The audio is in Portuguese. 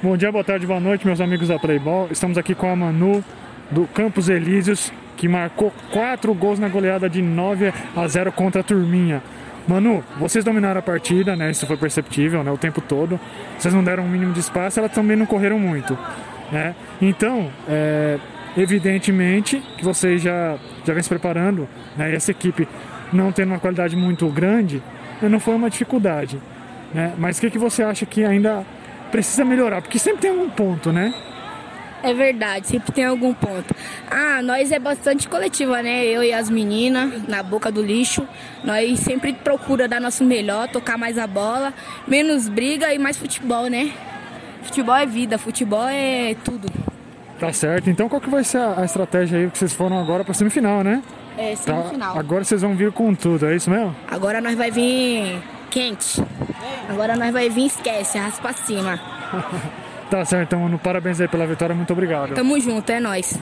Bom dia, boa tarde, boa noite, meus amigos da Playball. Estamos aqui com a Manu do Campos Elíseos, que marcou quatro gols na goleada de 9 a 0 contra a Turminha. Manu, vocês dominaram a partida, né? Isso foi perceptível, né? O tempo todo. Vocês não deram um mínimo de espaço, elas também não correram muito, né? Então, é, evidentemente que vocês já, já vem se preparando, né? E essa equipe não tendo uma qualidade muito grande, não foi uma dificuldade, né? Mas o que, que você acha que ainda precisa melhorar? Porque sempre tem um ponto, né? É verdade, sempre tem algum ponto. Ah, nós é bastante coletiva, né? Eu e as meninas, na boca do lixo. Nós sempre procura dar nosso melhor, tocar mais a bola, menos briga e mais futebol, né? Futebol é vida, futebol é tudo. Tá certo. Então qual que vai ser a, estratégia aí que vocês foram agora pra semifinal, né? É, Tá, semifinal. agora vocês vão vir com tudo, é isso mesmo? Agora nós vai vir quente. Agora nós vai vir esquece, raspa pra cima. Tá certo, então, Manu, parabéns aí pela vitória, muito obrigado. Tamo junto, é nóis.